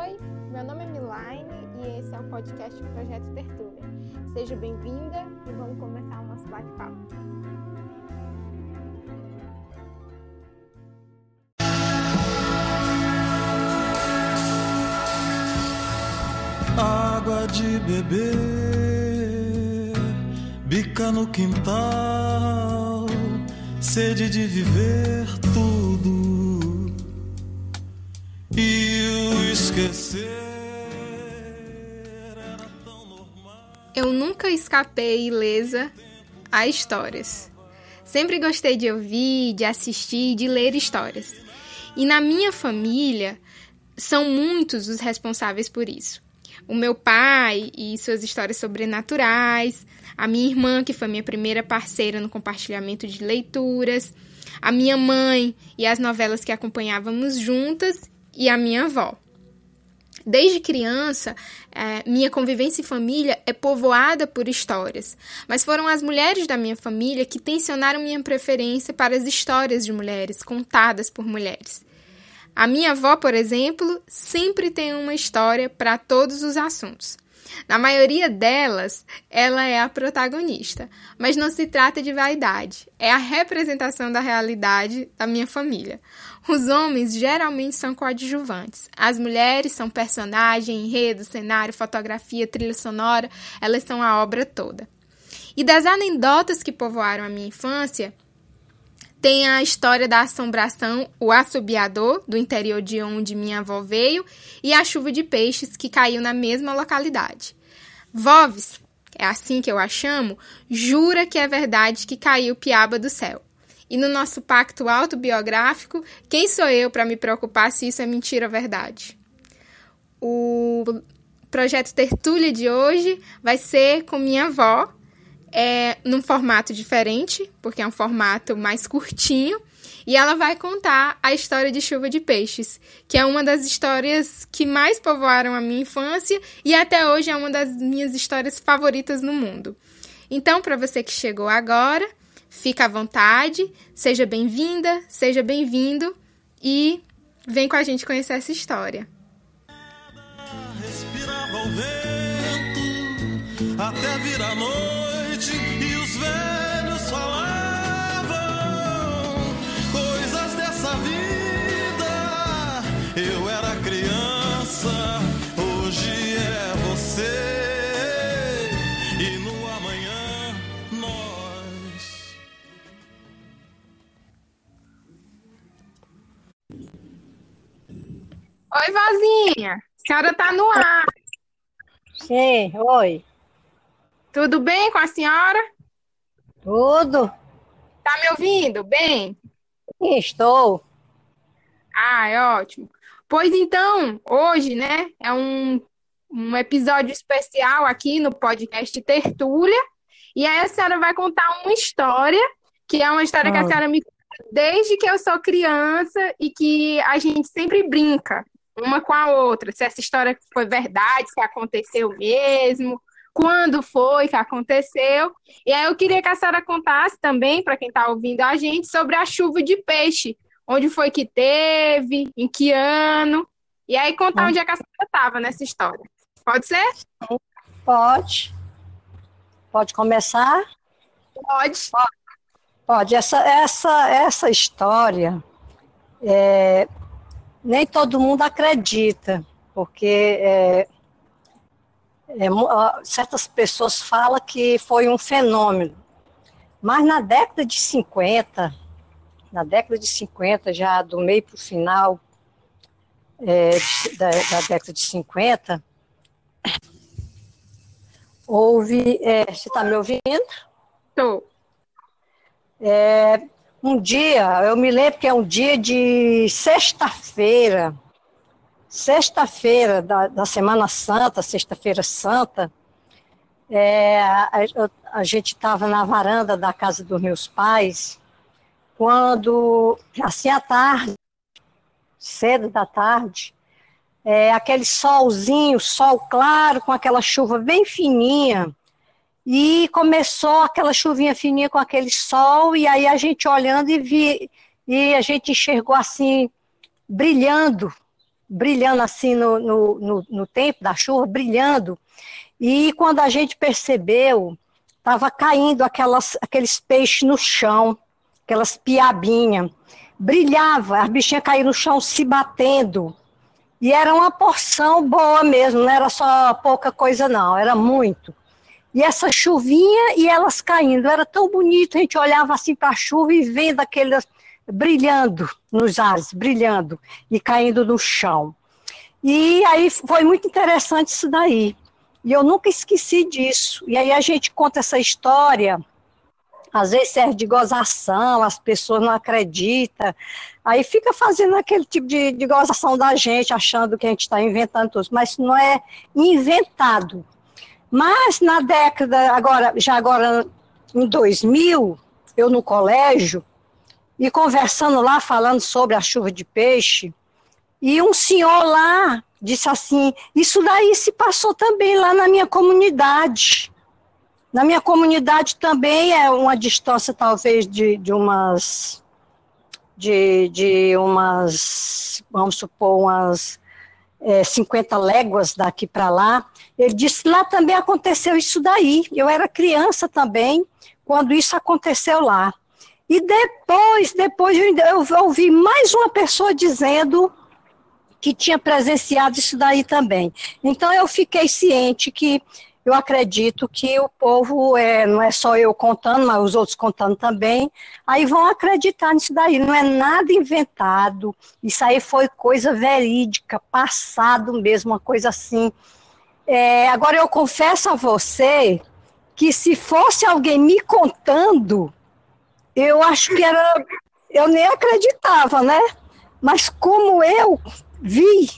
Oi, meu nome é Milaine e esse é o podcast Projeto Tertúlia. Seja bem-vinda e vamos começar o nosso bate-papo. Água de beber, bica no quintal, sede de viver tudo e o esquecer era tão normal. Eu nunca escapei ilesa a histórias. Sempre gostei de ouvir, de assistir, de ler histórias. E na minha família, são muitos os responsáveis por isso. O meu pai e suas histórias sobrenaturais, a minha irmã, que foi minha primeira parceira no compartilhamento de leituras, a minha mãe e as novelas que acompanhávamos juntas, e a minha avó. Desde criança, é, minha convivência em família é povoada por histórias, mas foram as mulheres da minha família que tensionaram minha preferência para as histórias de mulheres, contadas por mulheres. A minha avó, por exemplo, sempre tem uma história para todos os assuntos. Na maioria delas, ela é a protagonista, mas não se trata de vaidade, é a representação da realidade da minha família. Os homens geralmente são coadjuvantes, as mulheres são personagem, enredo, cenário, fotografia, trilha sonora, elas são a obra toda. E das anedotas que povoaram a minha infância, tem a história da assombração, o assobiador, do interior de onde minha avó veio, e a chuva de peixes que caiu na mesma localidade. Voves, é assim que eu a chamo, jura que é verdade que caiu piaba do céu. E no nosso pacto autobiográfico, quem sou eu para me preocupar se isso é mentira ou verdade? O projeto Tertúlia de hoje vai ser com minha avó, é num formato diferente, porque é um formato mais curtinho, e ela vai contar a história de Chuva de Peixes, que é uma das histórias que mais povoaram a minha infância e até hoje é uma das minhas histórias favoritas no mundo. Então, para você que chegou agora, fica à vontade, seja bem-vinda, seja bem-vindo e vem com a gente conhecer essa história. Respirava o vento até vir a noite Oi, vozinha! A senhora tá no ar. Sim, oi. Tudo bem com a senhora? Tudo? Tá me ouvindo? Bem? Estou. Ah, é ótimo. Pois então, hoje, né, é um, um episódio especial aqui no podcast Tertúlia. E aí a senhora vai contar uma história, que é uma história que a Ah. senhora me conta desde que eu sou criança e que a gente sempre brinca uma com a outra. Se essa história foi verdade, se aconteceu mesmo, quando foi que aconteceu. E aí eu queria que a senhora contasse também, para quem está ouvindo a gente, sobre a chuva de peixe. Onde foi que teve, em que ano, e aí contar onde é que a senhora estava nessa história. Pode ser? Pode. Pode começar? Pode. Pode. Essa, essa, essa história, é, nem todo mundo acredita, porque é, é, certas pessoas falam que foi um fenômeno. Mas na década de 50, na década de 50, já do meio para o final é, da, da década de 50, houve. é, você está me ouvindo? Tô. É, um dia, eu me lembro que é um dia de sexta-feira, sexta-feira da, da Semana Santa, Sexta-feira Santa, é, a, a gente estava na varanda da casa dos meus pais, quando, assim à tarde, cedo da tarde, é, aquele solzinho, sol claro, com aquela chuva bem fininha, e começou aquela chuvinha fininha com aquele sol, e aí a gente olhando e vi, e a gente enxergou assim, brilhando, brilhando assim no, no, no, no tempo da chuva, brilhando. E quando a gente percebeu, estava caindo aquelas, aqueles peixes no chão, aquelas piabinhas. Brilhava, as bichinhas caíram no chão se batendo. E era uma porção boa mesmo, não era só pouca coisa, não, era muito. E essa chuvinha e elas caindo, era tão bonito, a gente olhava assim para a chuva e vendo aqueles brilhando nos ares, brilhando e caindo no chão. E aí foi muito interessante isso daí. E eu nunca esqueci disso. E aí a gente conta essa história às vezes serve de gozação, as pessoas não acreditam, aí fica fazendo aquele tipo de, de gozação da gente, achando que a gente está inventando tudo, mas não é inventado. Mas na década, agora, já agora em 2000, eu no colégio, e conversando lá, falando sobre a chuva de peixe, e um senhor lá disse assim: Isso daí se passou também lá na minha comunidade. Na minha comunidade também é uma distância, talvez, de, de umas. De, de umas, vamos supor, umas é, 50 léguas daqui para lá. Ele disse lá também aconteceu isso daí. Eu era criança também, quando isso aconteceu lá. E depois, depois eu ouvi mais uma pessoa dizendo que tinha presenciado isso daí também. Então eu fiquei ciente que eu acredito que o povo, é, não é só eu contando, mas os outros contando também, aí vão acreditar nisso daí. Não é nada inventado, isso aí foi coisa verídica, passado mesmo, uma coisa assim. É, agora eu confesso a você que se fosse alguém me contando, eu acho que era. Eu nem acreditava, né? Mas como eu vi,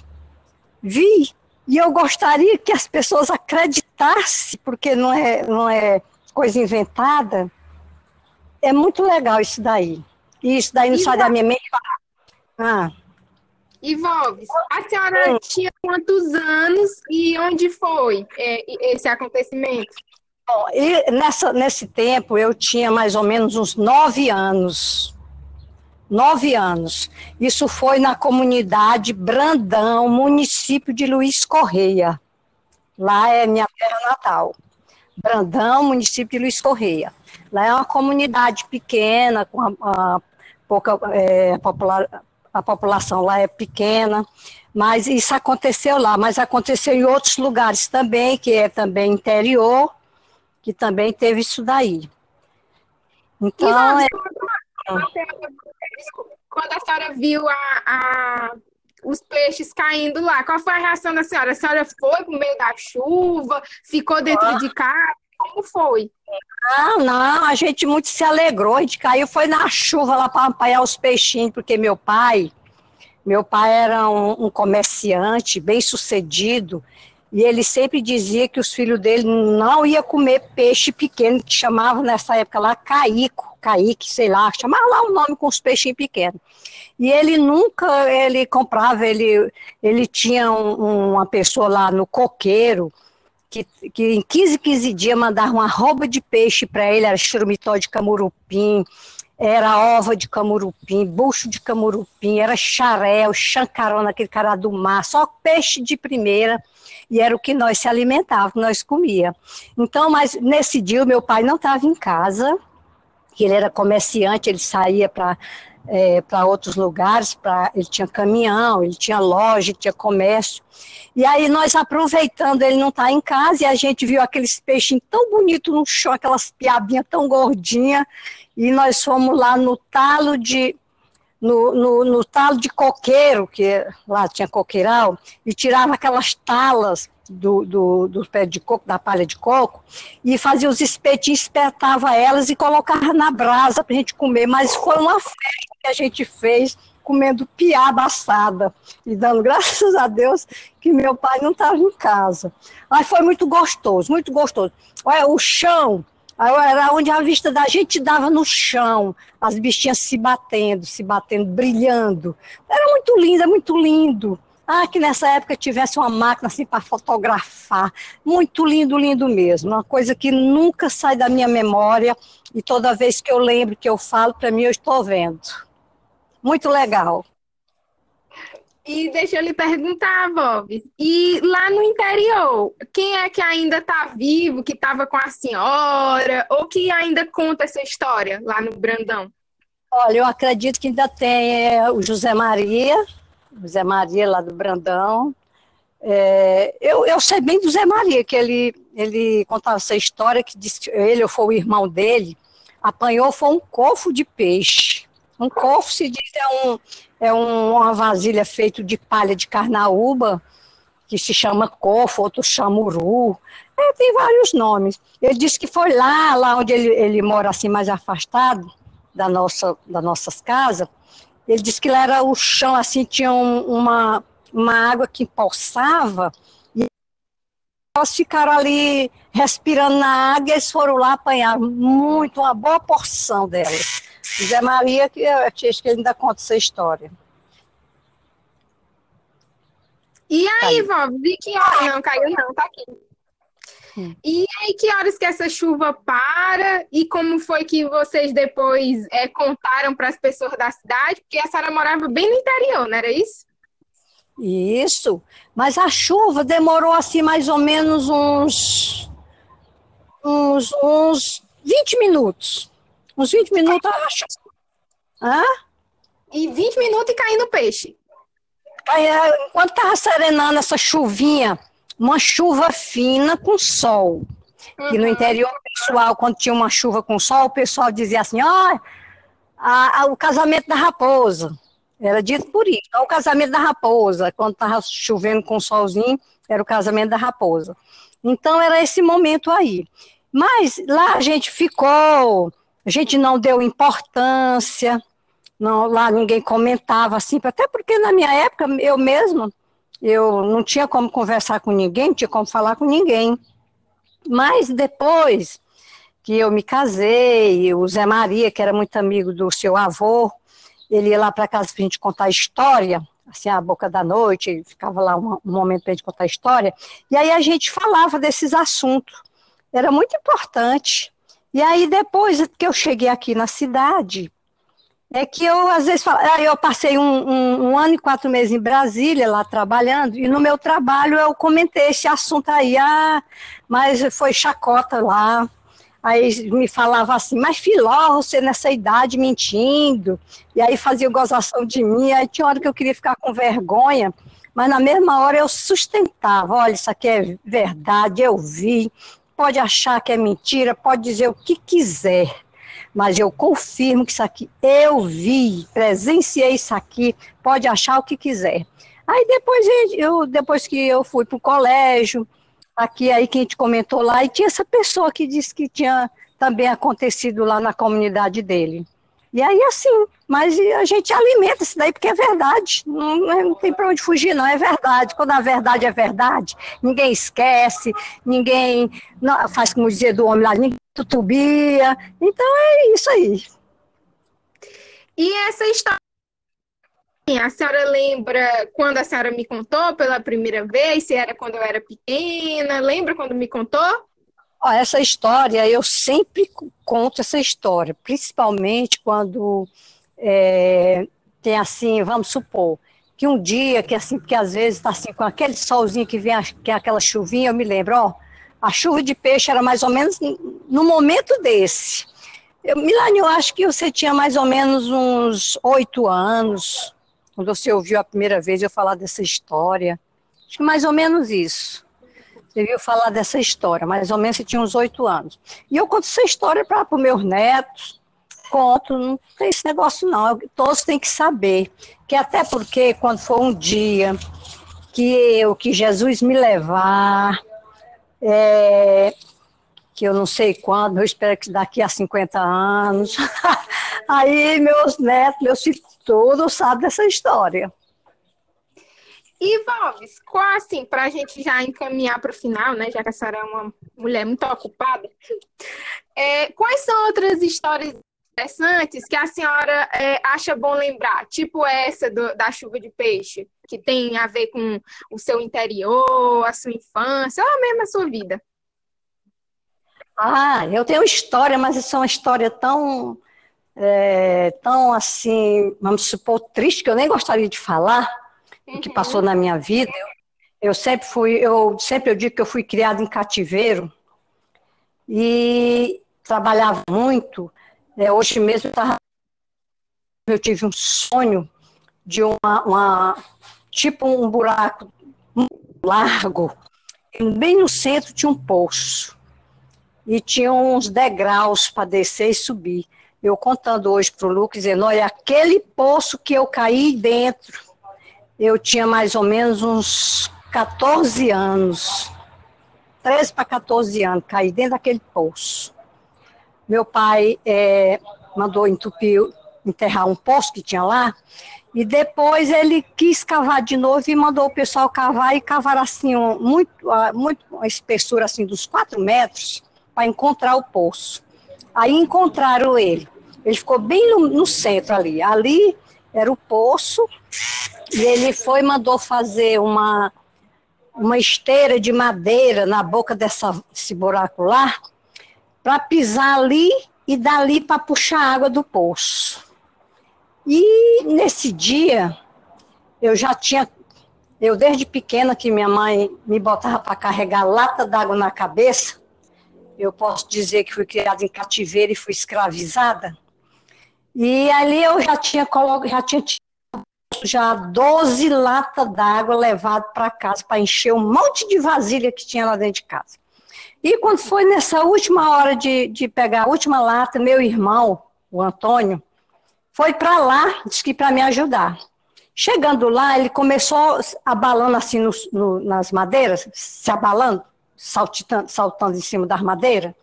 vi, e eu gostaria que as pessoas acreditassem, porque não é, não é coisa inventada. É muito legal isso daí. E isso daí não sai da minha mente. Ah. Ivolves, a senhora hum. tinha quantos anos e onde foi é, esse acontecimento? Bom, nessa, nesse tempo eu tinha mais ou menos uns nove anos nove anos. Isso foi na comunidade Brandão, município de Luiz Correia. Lá é minha terra natal. Brandão, município de Luiz Correia. Lá é uma comunidade pequena, com a, a pouca é, popular, a população lá é pequena, mas isso aconteceu lá, mas aconteceu em outros lugares também, que é também interior, que também teve isso daí. Então, é... Quando a senhora viu a, a, os peixes caindo lá, qual foi a reação da senhora? A senhora foi no meio da chuva, ficou dentro ah. de casa? Como foi? Não, não, a gente muito se alegrou, a gente caiu, foi na chuva lá para apanhar os peixinhos, porque meu pai, meu pai era um, um comerciante bem sucedido, e ele sempre dizia que os filhos dele não iam comer peixe pequeno, que chamava nessa época lá caico. Kaique, sei lá, chamava lá o nome com os peixinhos pequenos. E ele nunca, ele comprava, ele, ele tinha um, uma pessoa lá no coqueiro, que, que em 15, 15 dias mandava uma roupa de peixe para ele, era churumitó de camurupim, era ova de camurupim, bucho de camurupim, era xaréu, chancarona, aquele cara do mar, só peixe de primeira, e era o que nós se alimentávamos, nós comia. Então, mas nesse dia o meu pai não estava em casa, ele era comerciante, ele saía para é, para outros lugares, ele tinha caminhão, ele tinha loja, tinha comércio. E aí nós aproveitando, ele não está em casa, e a gente viu aqueles peixinhos tão bonitos no chão, aquelas piabinhas tão gordinhas, e nós fomos lá no talo de no, no, no talo de coqueiro, que lá tinha coqueiral, e tirava aquelas talas do, do, do pé de coco, da palha de coco, e fazia os espetinhos, espetava elas e colocava na brasa para a gente comer. Mas foi uma festa que a gente fez comendo piaba assada e dando graças a Deus que meu pai não estava em casa. Mas foi muito gostoso, muito gostoso. Olha, o chão, era onde a vista da gente dava no chão, as bichinhas se batendo, se batendo, brilhando. Era muito lindo, é muito lindo. Ah, que nessa época tivesse uma máquina assim para fotografar. Muito lindo, lindo mesmo. Uma coisa que nunca sai da minha memória e toda vez que eu lembro, que eu falo, para mim eu estou vendo. Muito legal. E deixa eu lhe perguntar, Bob. E lá no interior, quem é que ainda está vivo, que estava com a senhora, ou que ainda conta essa história lá no Brandão? Olha, eu acredito que ainda tem é, o José Maria, José Maria lá do Brandão. É, eu, eu sei bem do José Maria, que ele, ele contava essa história, que disse que ele ou foi o irmão dele, apanhou foi um cofo de peixe. Um cofo se diz é, um, é um, uma vasilha feita de palha de carnaúba, que se chama cofo, outro chama uru. É, tem vários nomes. Ele disse que foi lá, lá onde ele, ele mora assim mais afastado da nossa, das nossas casas. Ele disse que lá era o chão assim, tinha um, uma, uma água que empoçava e elas ficaram ali respirando na água e eles foram lá apanhar muito, uma boa porção delas. Zé Maria, que eu acho que ele ainda conta essa história. E aí, vó, vi que hora? Não caiu, não, tá aqui. Hum. E aí, que horas que essa chuva para? E como foi que vocês depois é, contaram para as pessoas da cidade? Porque a senhora morava bem no interior, não era isso? Isso, mas a chuva demorou assim mais ou menos uns, uns, uns 20 minutos. Uns 20 minutos, acho. Hã? E 20 minutos e caindo peixe. É, enquanto estava serenando essa chuvinha, uma chuva fina com sol. Uhum. E no interior, pessoal, quando tinha uma chuva com sol, o pessoal dizia assim: ó, oh, o casamento da raposa. Era dito por isso. o casamento da raposa. Quando estava chovendo com solzinho, era o casamento da raposa. Então, era esse momento aí. Mas lá a gente ficou a gente não deu importância, não, lá ninguém comentava assim, até porque na minha época, eu mesma, eu não tinha como conversar com ninguém, não tinha como falar com ninguém. Mas depois que eu me casei, o Zé Maria, que era muito amigo do seu avô, ele ia lá para casa para a gente contar história, assim, a boca da noite, ficava lá um, um momento para a gente contar história, e aí a gente falava desses assuntos. Era muito importante. E aí, depois que eu cheguei aqui na cidade, é que eu, às vezes, falo, eu passei um, um, um, ano e quatro meses em Brasília, lá trabalhando, e no meu trabalho eu comentei esse assunto aí, ah, mas foi chacota lá. Aí me falava assim, mas Filó, você nessa idade mentindo. E aí fazia gozação de mim, aí tinha hora que eu queria ficar com vergonha, mas na mesma hora eu sustentava, olha, isso aqui é verdade, eu vi, pode achar que é mentira, pode dizer o que quiser, mas eu confirmo que isso aqui eu vi, presenciei isso aqui, pode achar o que quiser. Aí depois, eu, depois que eu fui para o colégio, aqui aí que a gente comentou lá, e tinha essa pessoa que disse que tinha também acontecido lá na comunidade dele. E aí, assim, mas a gente alimenta isso daí porque é verdade. Não, não tem para onde fugir, não. É verdade. Quando a verdade é verdade, ninguém esquece, ninguém não, faz como dizer do homem lá, ninguém tutubia. Então é isso aí. E essa história. A senhora lembra quando a senhora me contou pela primeira vez? Se era quando eu era pequena? Lembra quando me contou? Essa história, eu sempre conto essa história, principalmente quando é, tem assim, vamos supor, que um dia, que assim, porque às vezes está assim, com aquele solzinho que vem, que é aquela chuvinha, eu me lembro, ó, a chuva de peixe era mais ou menos no momento desse. Eu, Milani, eu acho que você tinha mais ou menos uns oito anos, quando você ouviu a primeira vez eu falar dessa história. Acho que mais ou menos isso. Você viu falar dessa história, mais ou menos você tinha uns oito anos. E eu conto essa história para os meus netos, conto, não tem esse negócio não, todos têm que saber. Que até porque quando for um dia que eu, que Jesus me levar, é, que eu não sei quando, eu espero que daqui a 50 anos, aí meus netos, meus filhos, todos sabem dessa história. E, Valves, qual assim, para a gente já encaminhar para o final, né, já que a senhora é uma mulher muito ocupada, é, quais são outras histórias interessantes que a senhora é, acha bom lembrar? Tipo essa do, da chuva de peixe, que tem a ver com o seu interior, a sua infância, ou mesmo a sua vida? Ah, eu tenho história, mas isso é uma história tão, é, tão assim, vamos supor, triste, que eu nem gostaria de falar, o que passou na minha vida. Eu, eu sempre fui, eu sempre eu digo que eu fui criada em cativeiro e trabalhava muito. É, hoje mesmo eu, tava, eu tive um sonho de uma, uma tipo um buraco largo, bem no centro tinha um poço e tinha uns degraus para descer e subir. Eu contando hoje para o Lucas, dizendo, olha, aquele poço que eu caí dentro, eu tinha mais ou menos uns 14 anos. 13 para 14 anos, caí dentro daquele poço. Meu pai é, mandou entupir, enterrar um poço que tinha lá, e depois ele quis cavar de novo e mandou o pessoal cavar e cavar assim, um, muito, muito, uma espessura assim dos 4 metros para encontrar o poço. Aí encontraram ele. Ele ficou bem no, no, centro ali. Ali era o poço e ele foi mandou fazer uma uma esteira de madeira na boca dessa, desse buraco lá para pisar ali e dali para puxar água do poço. E nesse dia, eu já tinha, eu desde pequena que minha mãe me botava para carregar lata d'água na cabeça, eu posso dizer que fui criada em cativeiro e fui escravizada. E ali eu já tinha já tinha já 12 latas d'água levado para casa para encher um monte de vasilha que tinha lá dentro de casa. E quando foi nessa última hora de, de pegar a última lata, meu irmão, o Antônio, foi para lá, disse que para me ajudar. Chegando lá, ele começou abalando assim no, no, nas madeiras, se abalando, saltando em cima das madeiras.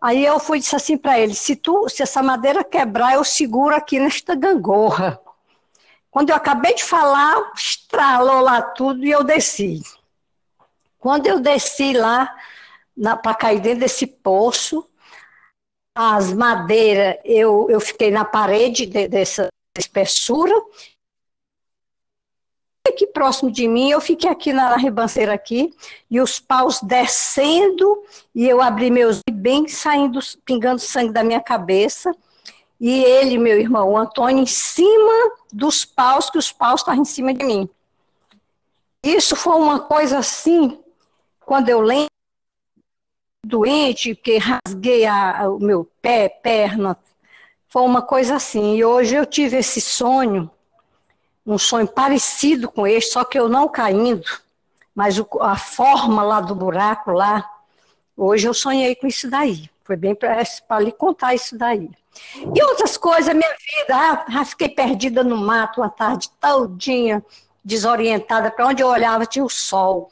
Aí eu fui disse assim para ele: se tu, se essa madeira quebrar, eu seguro aqui nesta gangorra. Quando eu acabei de falar, estralou lá tudo e eu desci. Quando eu desci lá para cair dentro desse poço, as madeiras, eu, eu fiquei na parede de, dessa espessura. Aqui próximo de mim, eu fiquei aqui na ribanceira aqui, e os paus descendo, e eu abri meus bem saindo, pingando sangue da minha cabeça. E ele, meu irmão, o Antônio, em cima dos paus, que os paus estavam em cima de mim. Isso foi uma coisa assim, quando eu lembro, doente, que rasguei a, o meu pé, perna. Foi uma coisa assim. E hoje eu tive esse sonho, um sonho parecido com este, só que eu não caindo, mas o, a forma lá do buraco lá, hoje eu sonhei com isso daí. Foi bem para lhe contar isso daí. E outras coisas, minha vida, ah, ah, fiquei perdida no mato uma tarde todinha, desorientada, para onde eu olhava tinha o sol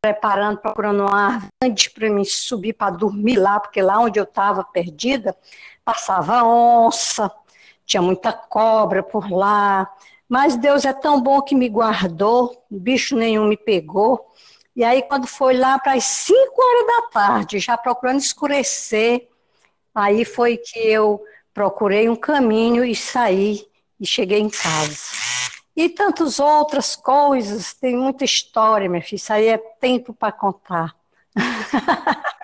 preparando, procurando uma árvore para me subir para dormir lá, porque lá onde eu estava perdida, passava onça, tinha muita cobra por lá. Mas Deus é tão bom que me guardou, bicho nenhum me pegou. E aí, quando foi lá para as 5 horas da tarde, já procurando escurecer, aí foi que eu procurei um caminho e saí e cheguei em casa. E tantas outras coisas, tem muita história, minha filha, isso aí é tempo para contar.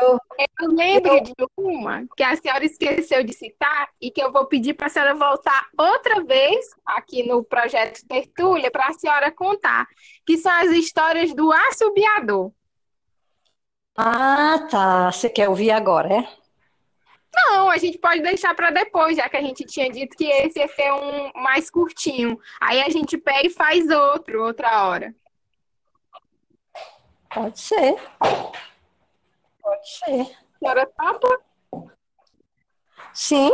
Eu, eu lembro eu, de uma que a senhora esqueceu de citar e que eu vou pedir para a senhora voltar outra vez aqui no projeto Tertúlia para a senhora contar, que são as histórias do assobiador. Ah, tá. Você quer ouvir agora, é? Não, a gente pode deixar para depois, já que a gente tinha dito que esse ia ser um mais curtinho. Aí a gente pega e faz outro, outra hora. Pode ser. Pode ser. A senhora topa? Sim.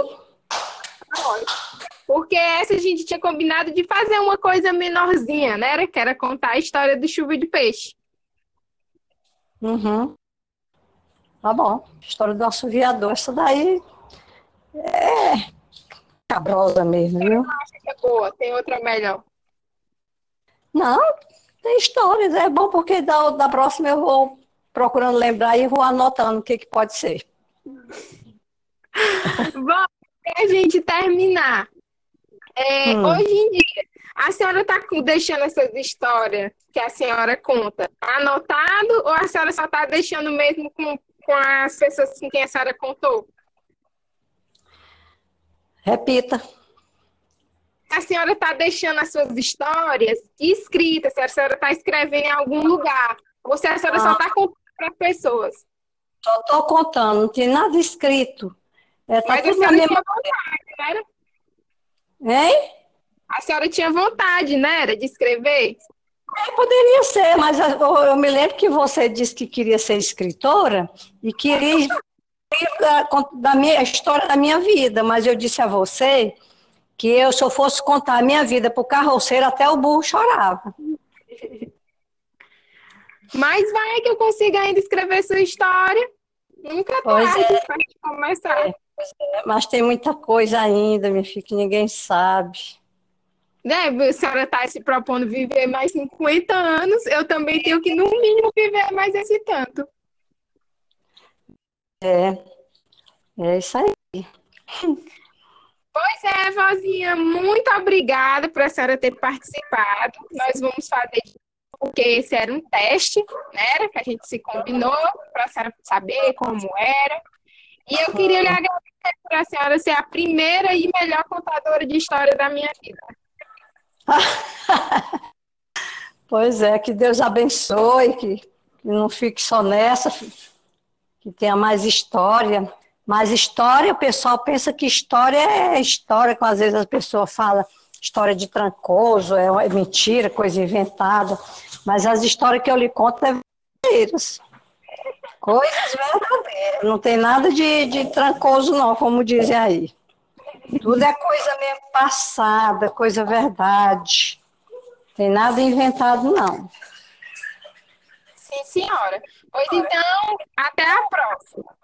Porque essa a gente tinha combinado de fazer uma coisa menorzinha, né? Que era contar a história do chuva de peixe. Uhum. Tá bom. História do assoviador, essa daí é cabrosa mesmo, viu? é boa, tem outra melhor. Não, tem histórias. É bom porque da, da próxima eu vou procurando lembrar e vou anotando o que, que pode ser. bom, a gente terminar. É, hum. Hoje em dia, a senhora está deixando essas histórias que a senhora conta anotado ou a senhora só está deixando mesmo com com as pessoas com quem a senhora contou? Repita. a senhora está deixando as suas histórias escritas, a senhora está escrevendo em algum lugar, ou se a senhora ah. só está contando para as pessoas. Só estou contando, não tem nada escrito. É, tá Mas a senhora tinha vontade, não era? Hein? A senhora tinha vontade, né? Era de escrever? É, poderia ser, mas eu, eu, me lembro que você disse que queria ser escritora e queria da minha a história da minha vida, mas eu disse a você que eu, se eu fosse contar a minha vida para o carroceiro, até o burro chorava. Mas vai que eu consiga ainda escrever sua história. Nunca é tarde é. começar. É, mas tem muita coisa ainda, minha filha, que ninguém sabe. Né, a senhora está se propondo viver mais 50 anos, eu também tenho que, no mínimo, viver mais esse tanto. É, é isso aí. Pois é, vozinha, muito obrigada por a senhora ter participado. Nós vamos fazer, porque esse era um teste, né? Que a gente se combinou para a senhora saber como era. E eu queria lhe agradecer por a senhora ser a primeira e melhor contadora de história da minha vida. pois é, que Deus abençoe, que, que não fique só nessa, que tenha mais história. Mas história, o pessoal pensa que história é história, como às vezes as pessoas falam história de trancoso, é, é mentira, coisa inventada. Mas as histórias que eu lhe conto é verdadeiras. Coisas verdadeiras. Não tem nada de, de trancoso, não, como dizem aí. Tudo é coisa mesmo passada, coisa verdade. Tem nada inventado, não. Sim, senhora. Pois então, até a próxima.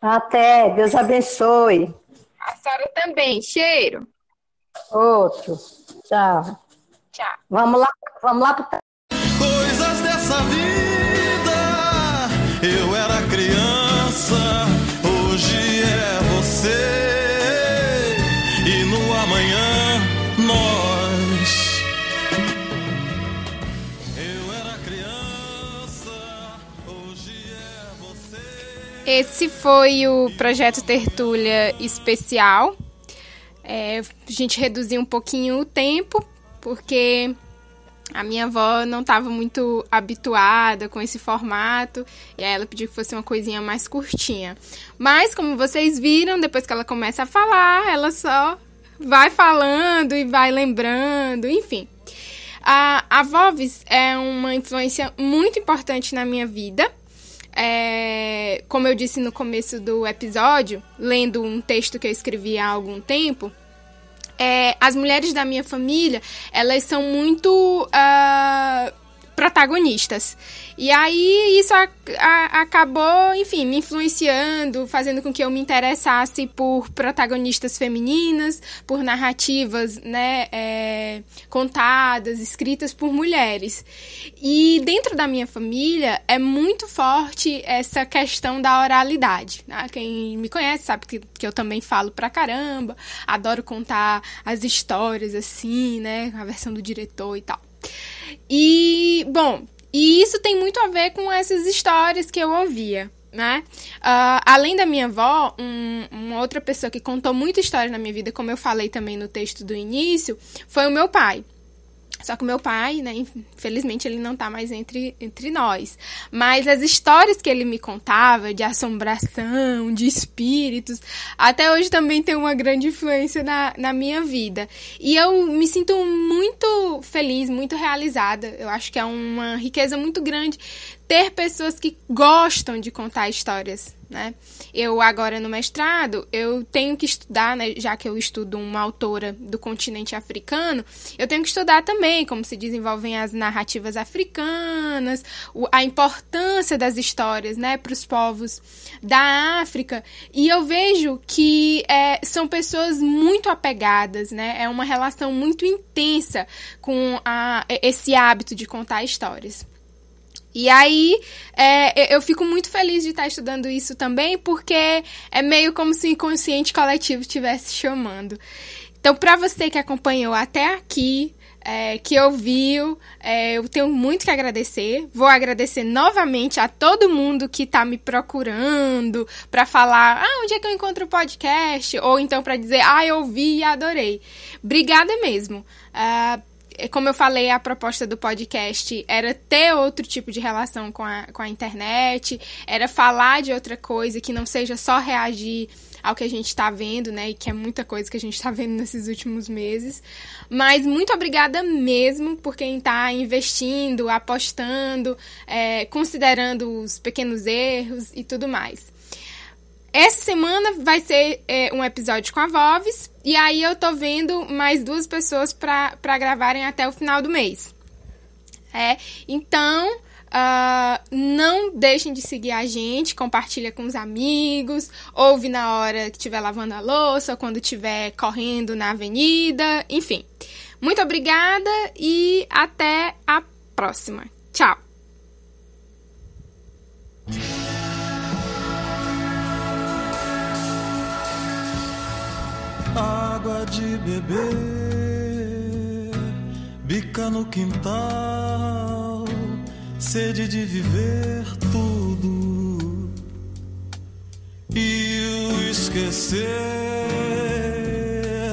Até, Deus abençoe. A senhora também. Cheiro. Outro. Tchau. Tchau. Vamos lá, vamos lá pro... Coisas dessa vida. Eu era criança, hoje é você. E no amanhã nós. Eu era criança, hoje é você. Esse foi o projeto Tertúlia Especial. É, a gente reduziu um pouquinho o tempo, porque a minha avó não estava muito habituada com esse formato e aí ela pediu que fosse uma coisinha mais curtinha. Mas, como vocês viram, depois que ela começa a falar, ela só vai falando e vai lembrando, enfim. A, a é uma influência muito importante na minha vida. É, como eu disse no começo do episódio, lendo um texto que eu escrevi há algum tempo, é, as mulheres da minha família, elas são muito uh, protagonistas. E aí isso a, a, acabou, enfim, me influenciando, fazendo com que eu me interessasse por protagonistas femininas, por narrativas, né, é, contadas, escritas por mulheres. E dentro da minha família é muito forte essa questão da oralidade. Né? Quem me conhece sabe que, que eu também falo pra caramba, adoro contar as histórias assim, né, a versão do diretor e tal. E, bom, e isso tem muito a ver com essas histórias que eu ouvia. Né? Uh, além da minha avó, um, uma outra pessoa que contou muita história na minha vida, como eu falei também no texto do início, foi o meu pai. Só que o meu pai, né, infelizmente ele não tá mais entre, entre nós. Mas as histórias que ele me contava de assombração, de espíritos, até hoje também tem uma grande influência na, na minha vida. E eu me sinto muito feliz, muito realizada. Eu acho que é uma riqueza muito grande ter pessoas que gostam de contar histórias, né? Eu agora no mestrado, eu tenho que estudar, né, já que eu estudo uma autora do continente africano, eu tenho que estudar também como se desenvolvem as narrativas africanas, a importância das histórias, né, para os povos da África, e eu vejo que é, são pessoas muito apegadas, né? É uma relação muito intensa com a, esse hábito de contar histórias. E aí, é, eu fico muito feliz de estar estudando isso também, porque é meio como se o inconsciente coletivo estivesse chamando. Então, para você que acompanhou até aqui, é, que ouviu. É, eu tenho muito que agradecer. Vou agradecer novamente a todo mundo que está me procurando para falar, ah, onde é que eu encontro o podcast? Ou então para dizer, ah, eu ouvi e adorei. Obrigada mesmo. Uh, como eu falei, a proposta do podcast era ter outro tipo de relação com a, com a internet, era falar de outra coisa que não seja só reagir ao que a gente está vendo, né? E que é muita coisa que a gente está vendo nesses últimos meses. Mas muito obrigada mesmo por quem está investindo, apostando, é, considerando os pequenos erros e tudo mais. Essa semana vai ser é, um episódio com a Voves, e aí eu tô vendo mais duas pessoas para gravarem até o final do mês. É, então, uh, não deixem de seguir a gente, compartilha com os amigos, ouve na hora que estiver lavando a louça, ou quando estiver correndo na avenida, enfim. Muito obrigada e até a próxima. Tchau! de beber, bica no quintal, sede de viver tudo. E o esquecer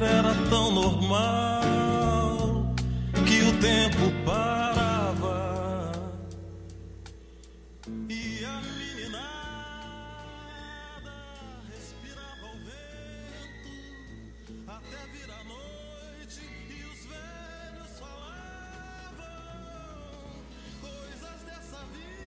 era tão normal que o tempo